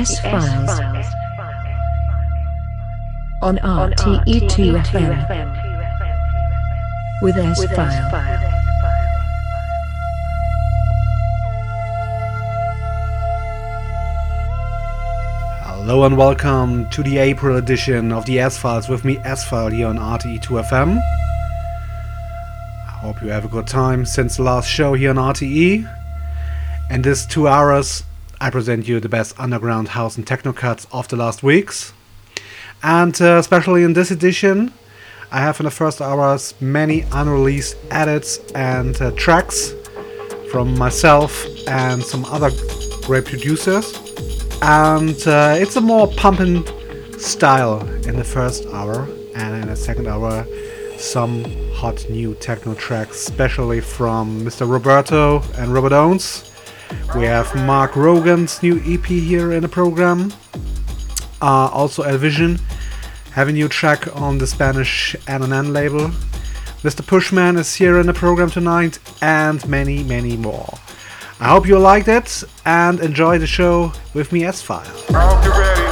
S Files on RTE2 FM with S File. Hello and welcome to the April edition of the S Files with me, S File, here on RTE2 FM. I hope you have a good time since the last show here on RTE. And this two hours, I present you the best underground house and techno cuts of the last weeks. And uh, especially in this edition, I have in the first hours many unreleased edits and uh, tracks from myself and some other great producers and uh, it's a more pumping style in the first hour and in the second hour some hot new techno tracks especially from mr roberto and robert owens we have mark rogan's new ep here in the program. Uh, also Avision have a new track on the spanish N&N label. Mr Pushmann is here in the program tonight and many many more. I hope you liked it and enjoy the show with me S File.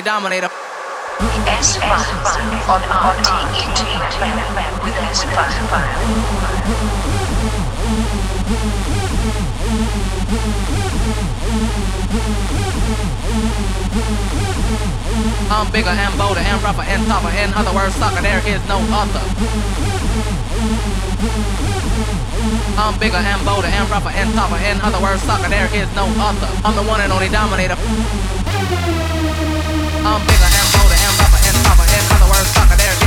they dominate them. S on RTE2 with S I'm bigger and bolder and rougher and tougher. In other words, sucker, there is no other. I'm bigger and bolder and rougher and tougher. In other words, sucker, there is no other. I'm the one and only dominator. I'm bigger and bolder and rougher and tougher. and other words, sucker, there's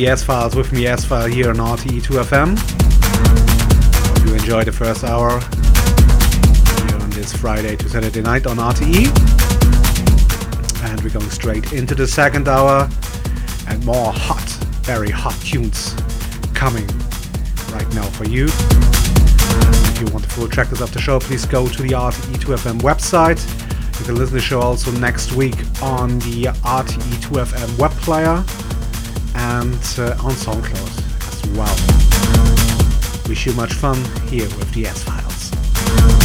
the S Files with me, S File, here on RTE2FM. Hope you enjoy the first hour here on this Friday to Saturday night on RTE. And we're going straight into the second hour and more hot, very hot tunes coming right now for you. If you want the full tracklist of the show, please go to the RTE2FM website. You can listen to the show also next week on the RTE2FM web player and uh, on SoundCloud as well. Wish you much fun here with the S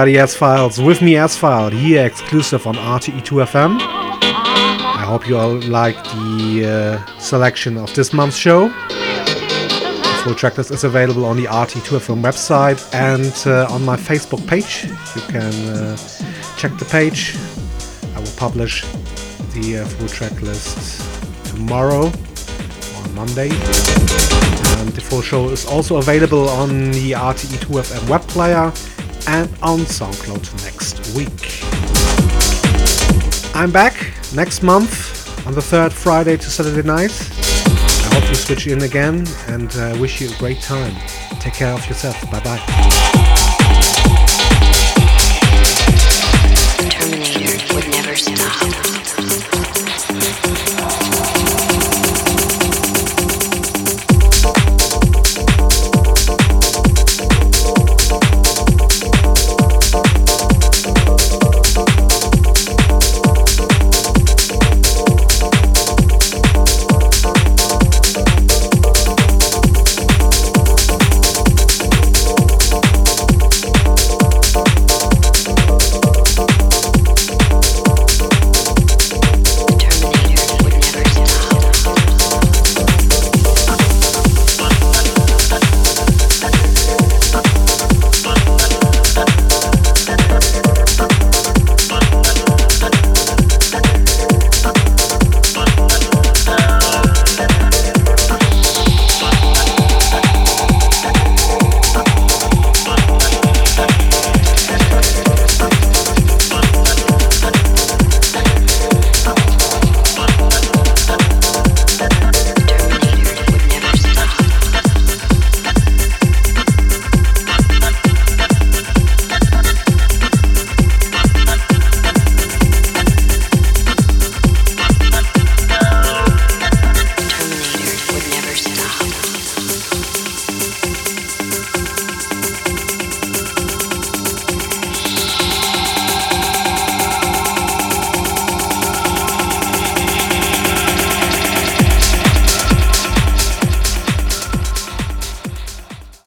These are the S Files with me, S File, here exclusive on RTE2FM. I hope you all like the uh, selection of this month's show. The full tracklist is available on the RTE2FM website and uh, on my Facebook page. You can uh, check the page. I will publish the uh, full tracklist tomorrow on Monday. And the full show is also available on the RTE2FM web player and on SoundCloud next week. I'm back next month on the third Friday to Saturday night. I hope you switch in again and uh, wish you a great time. Take care of yourself. Bye bye.